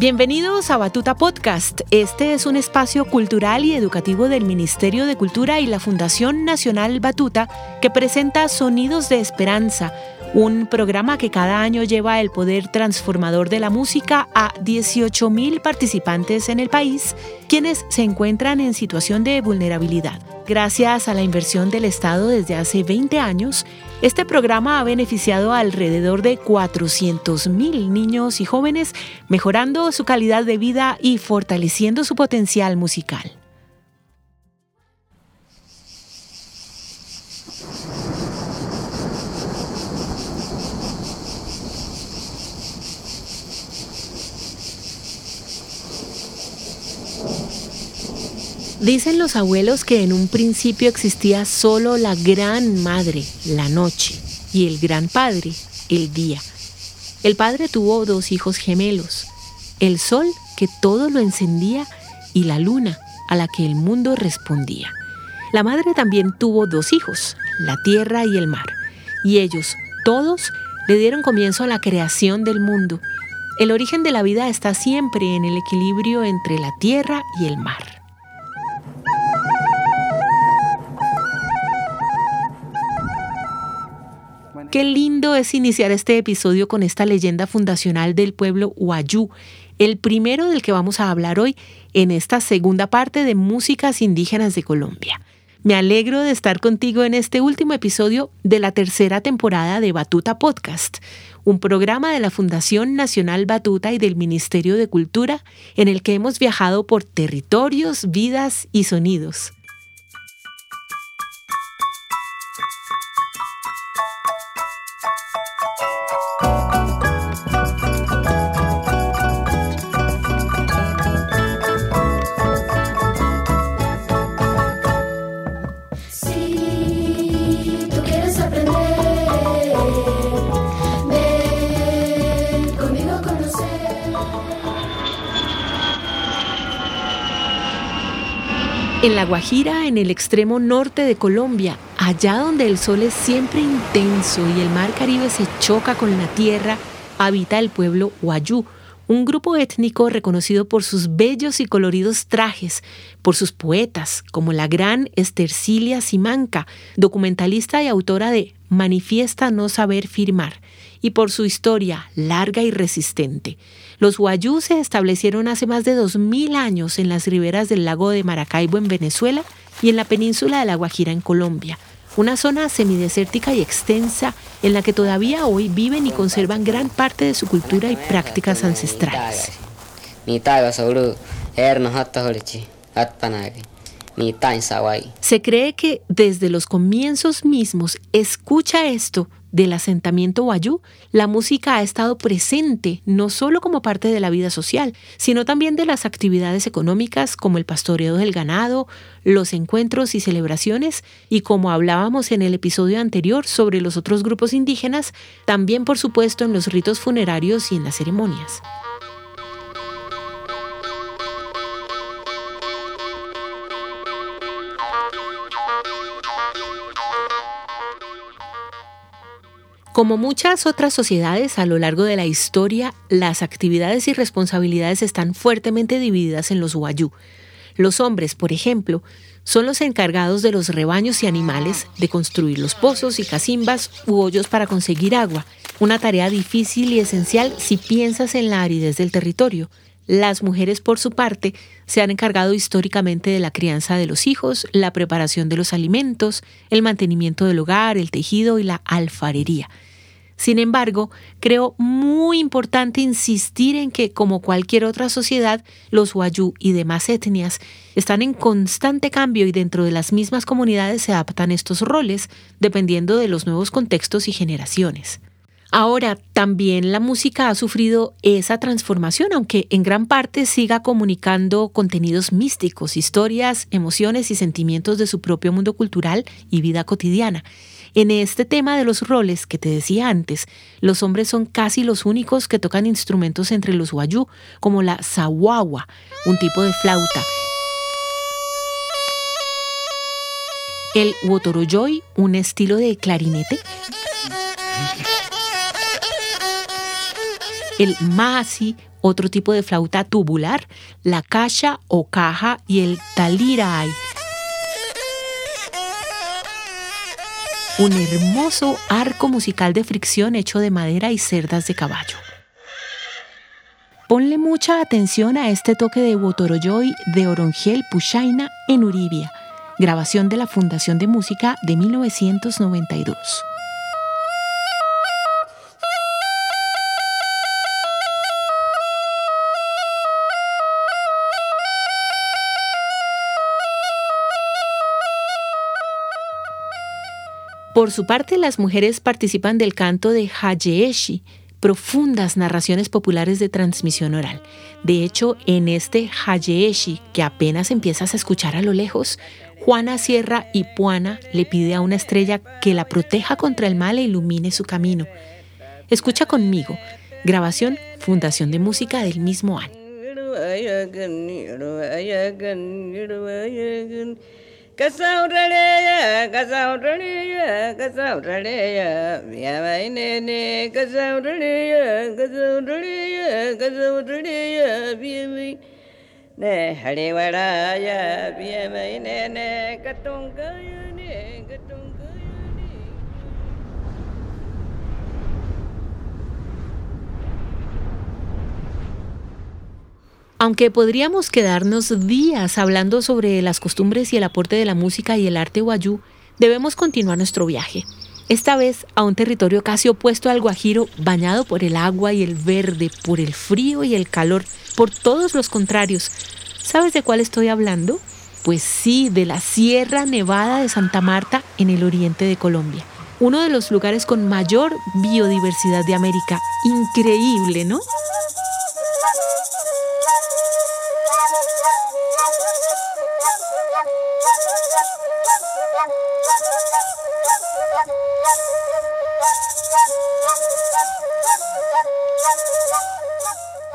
Bienvenidos a Batuta Podcast. Este es un espacio cultural y educativo del Ministerio de Cultura y la Fundación Nacional Batuta que presenta Sonidos de Esperanza, un programa que cada año lleva el poder transformador de la música a 18.000 participantes en el país, quienes se encuentran en situación de vulnerabilidad. Gracias a la inversión del Estado desde hace 20 años, este programa ha beneficiado alrededor de 400.000 niños y jóvenes, mejorando su calidad de vida y fortaleciendo su potencial musical. Dicen los abuelos que en un principio existía solo la gran madre, la noche, y el gran padre, el día. El padre tuvo dos hijos gemelos, el sol que todo lo encendía y la luna a la que el mundo respondía. La madre también tuvo dos hijos, la tierra y el mar, y ellos, todos, le dieron comienzo a la creación del mundo. El origen de la vida está siempre en el equilibrio entre la tierra y el mar. Qué lindo es iniciar este episodio con esta leyenda fundacional del pueblo Huayú, el primero del que vamos a hablar hoy en esta segunda parte de Músicas Indígenas de Colombia. Me alegro de estar contigo en este último episodio de la tercera temporada de Batuta Podcast, un programa de la Fundación Nacional Batuta y del Ministerio de Cultura en el que hemos viajado por territorios, vidas y sonidos. En La Guajira, en el extremo norte de Colombia, allá donde el sol es siempre intenso y el mar Caribe se choca con la tierra, habita el pueblo Huayú, un grupo étnico reconocido por sus bellos y coloridos trajes, por sus poetas, como la gran Estercilia Simanca, documentalista y autora de Manifiesta no saber firmar, y por su historia larga y resistente. Los Huayú se establecieron hace más de 2.000 años en las riberas del lago de Maracaibo en Venezuela y en la península de La Guajira en Colombia, una zona semidesértica y extensa en la que todavía hoy viven y conservan gran parte de su cultura y prácticas ancestrales. Se cree que desde los comienzos mismos escucha esto del asentamiento Wayú, la música ha estado presente no solo como parte de la vida social, sino también de las actividades económicas como el pastoreo del ganado, los encuentros y celebraciones, y como hablábamos en el episodio anterior sobre los otros grupos indígenas, también por supuesto en los ritos funerarios y en las ceremonias. Como muchas otras sociedades a lo largo de la historia, las actividades y responsabilidades están fuertemente divididas en los Wayú. Los hombres, por ejemplo, son los encargados de los rebaños y animales, de construir los pozos y cacimbas u hoyos para conseguir agua, una tarea difícil y esencial si piensas en la aridez del territorio. Las mujeres, por su parte, se han encargado históricamente de la crianza de los hijos, la preparación de los alimentos, el mantenimiento del hogar, el tejido y la alfarería. Sin embargo, creo muy importante insistir en que, como cualquier otra sociedad, los Wayuu y demás etnias están en constante cambio y dentro de las mismas comunidades se adaptan estos roles, dependiendo de los nuevos contextos y generaciones. Ahora, también la música ha sufrido esa transformación, aunque en gran parte siga comunicando contenidos místicos, historias, emociones y sentimientos de su propio mundo cultural y vida cotidiana. En este tema de los roles que te decía antes, los hombres son casi los únicos que tocan instrumentos entre los wayú, como la sawawa, un tipo de flauta, el wotoroyoy, un estilo de clarinete, el masi, otro tipo de flauta tubular, la caja o caja y el talirai. Un hermoso arco musical de fricción hecho de madera y cerdas de caballo. Ponle mucha atención a este toque de Wotoroyoy de Orongel Pushaina en Uribia, grabación de la Fundación de Música de 1992. Por su parte, las mujeres participan del canto de Hayeeshi, profundas narraciones populares de transmisión oral. De hecho, en este Hayeeshi, que apenas empiezas a escuchar a lo lejos, Juana Sierra y Puana le pide a una estrella que la proteja contra el mal e ilumine su camino. Escucha conmigo. Grabación Fundación de Música del mismo año. கசௌடலேய கசௌடலேய கசௌடலேய வியவை நேனே கசௌடலேய கசௌடலேய கசௌடலேய வியவை நே ஹடிவடாய வியவை நேனே கட்டுங்காய நே கட்டுங்க Aunque podríamos quedarnos días hablando sobre las costumbres y el aporte de la música y el arte guayú, debemos continuar nuestro viaje. Esta vez a un territorio casi opuesto al Guajiro, bañado por el agua y el verde, por el frío y el calor, por todos los contrarios. ¿Sabes de cuál estoy hablando? Pues sí, de la Sierra Nevada de Santa Marta en el oriente de Colombia. Uno de los lugares con mayor biodiversidad de América. Increíble, ¿no?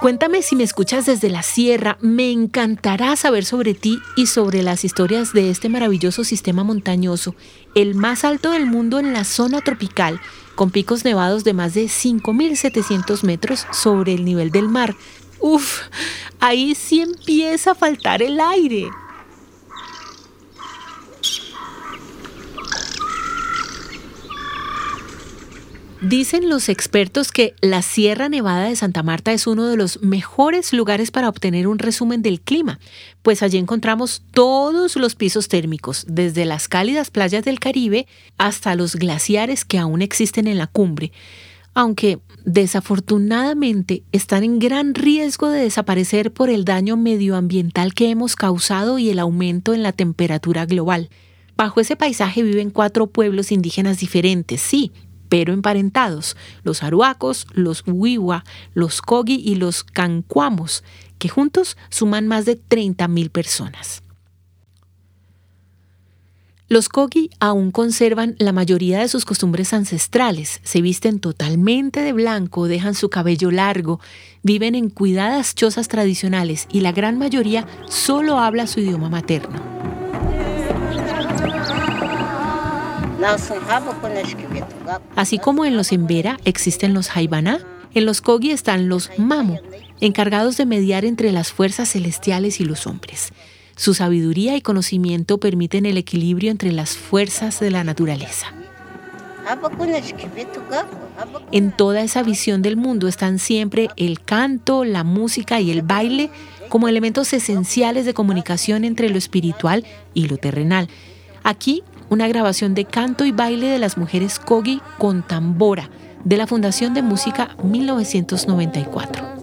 Cuéntame si me escuchas desde la sierra, me encantará saber sobre ti y sobre las historias de este maravilloso sistema montañoso, el más alto del mundo en la zona tropical, con picos nevados de más de 5.700 metros sobre el nivel del mar. Uf, ahí sí empieza a faltar el aire. Dicen los expertos que la Sierra Nevada de Santa Marta es uno de los mejores lugares para obtener un resumen del clima, pues allí encontramos todos los pisos térmicos, desde las cálidas playas del Caribe hasta los glaciares que aún existen en la cumbre, aunque desafortunadamente están en gran riesgo de desaparecer por el daño medioambiental que hemos causado y el aumento en la temperatura global. Bajo ese paisaje viven cuatro pueblos indígenas diferentes, sí, pero emparentados, los aruacos, los huiwa, los kogi y los cancuamos, que juntos suman más de 30.000 personas. Los kogi aún conservan la mayoría de sus costumbres ancestrales, se visten totalmente de blanco, dejan su cabello largo, viven en cuidadas chozas tradicionales y la gran mayoría solo habla su idioma materno. Así como en los Embera existen los Jaibaná, en los Kogi están los Mamo, encargados de mediar entre las fuerzas celestiales y los hombres. Su sabiduría y conocimiento permiten el equilibrio entre las fuerzas de la naturaleza. En toda esa visión del mundo están siempre el canto, la música y el baile como elementos esenciales de comunicación entre lo espiritual y lo terrenal. Aquí una grabación de canto y baile de las mujeres Kogi con tambora de la Fundación de Música 1994.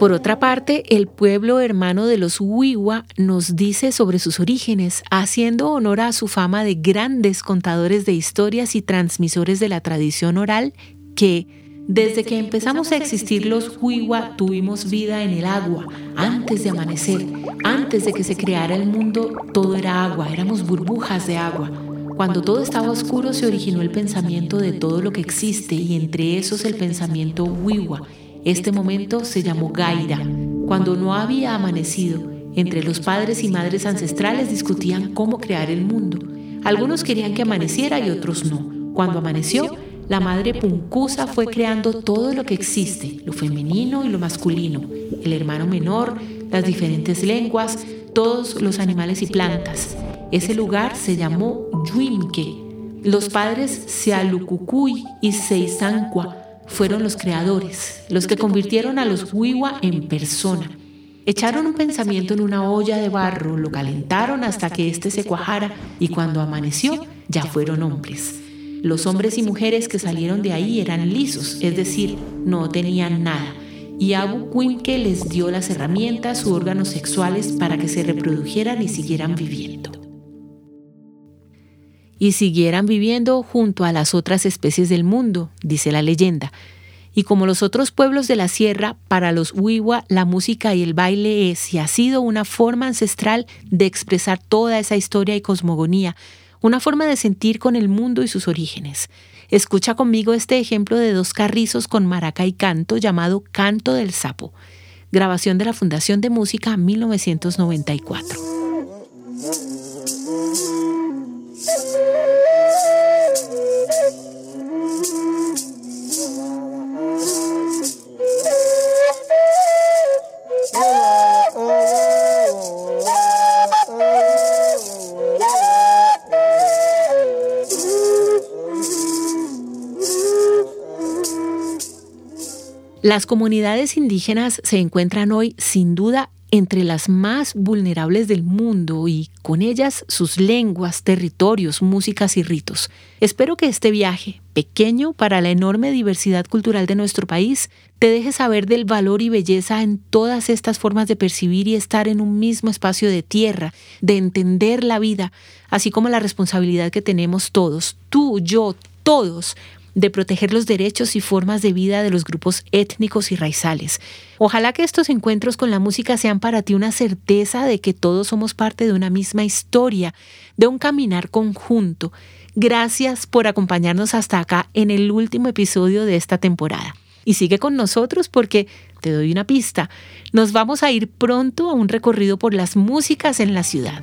Por otra parte, el pueblo hermano de los Wiwa nos dice sobre sus orígenes, haciendo honor a su fama de grandes contadores de historias y transmisores de la tradición oral, que desde que empezamos a existir los Huiwa tuvimos vida en el agua, antes de amanecer, antes de que se creara el mundo, todo era agua, éramos burbujas de agua. Cuando todo estaba oscuro se originó el pensamiento de todo lo que existe y entre esos el pensamiento Wiwa. Este momento se llamó Gaira, cuando no había amanecido, entre los padres y madres ancestrales discutían cómo crear el mundo. Algunos querían que amaneciera y otros no. Cuando amaneció, la madre Puncusa fue creando todo lo que existe, lo femenino y lo masculino, el hermano menor, las diferentes lenguas, todos los animales y plantas. Ese lugar se llamó Yuimque. Los padres Sealucucuy y Seisancua fueron los creadores, los que convirtieron a los Huiwa en persona. Echaron un pensamiento en una olla de barro, lo calentaron hasta que éste se cuajara y cuando amaneció ya fueron hombres. Los hombres y mujeres que salieron de ahí eran lisos, es decir, no tenían nada. Y Abu Quinque les dio las herramientas u órganos sexuales para que se reprodujeran y siguieran viviendo. Y siguieran viviendo junto a las otras especies del mundo, dice la leyenda. Y como los otros pueblos de la sierra, para los Huiwa la música y el baile es y ha sido una forma ancestral de expresar toda esa historia y cosmogonía, una forma de sentir con el mundo y sus orígenes. Escucha conmigo este ejemplo de dos carrizos con maraca y canto llamado Canto del Sapo, grabación de la Fundación de Música 1994. Las comunidades indígenas se encuentran hoy sin duda entre las más vulnerables del mundo y con ellas sus lenguas, territorios, músicas y ritos. Espero que este viaje, pequeño para la enorme diversidad cultural de nuestro país, te deje saber del valor y belleza en todas estas formas de percibir y estar en un mismo espacio de tierra, de entender la vida, así como la responsabilidad que tenemos todos, tú, yo, todos, de proteger los derechos y formas de vida de los grupos étnicos y raizales. Ojalá que estos encuentros con la música sean para ti una certeza de que todos somos parte de una misma historia, de un caminar conjunto. Gracias por acompañarnos hasta acá en el último episodio de esta temporada. Y sigue con nosotros porque, te doy una pista, nos vamos a ir pronto a un recorrido por las músicas en la ciudad.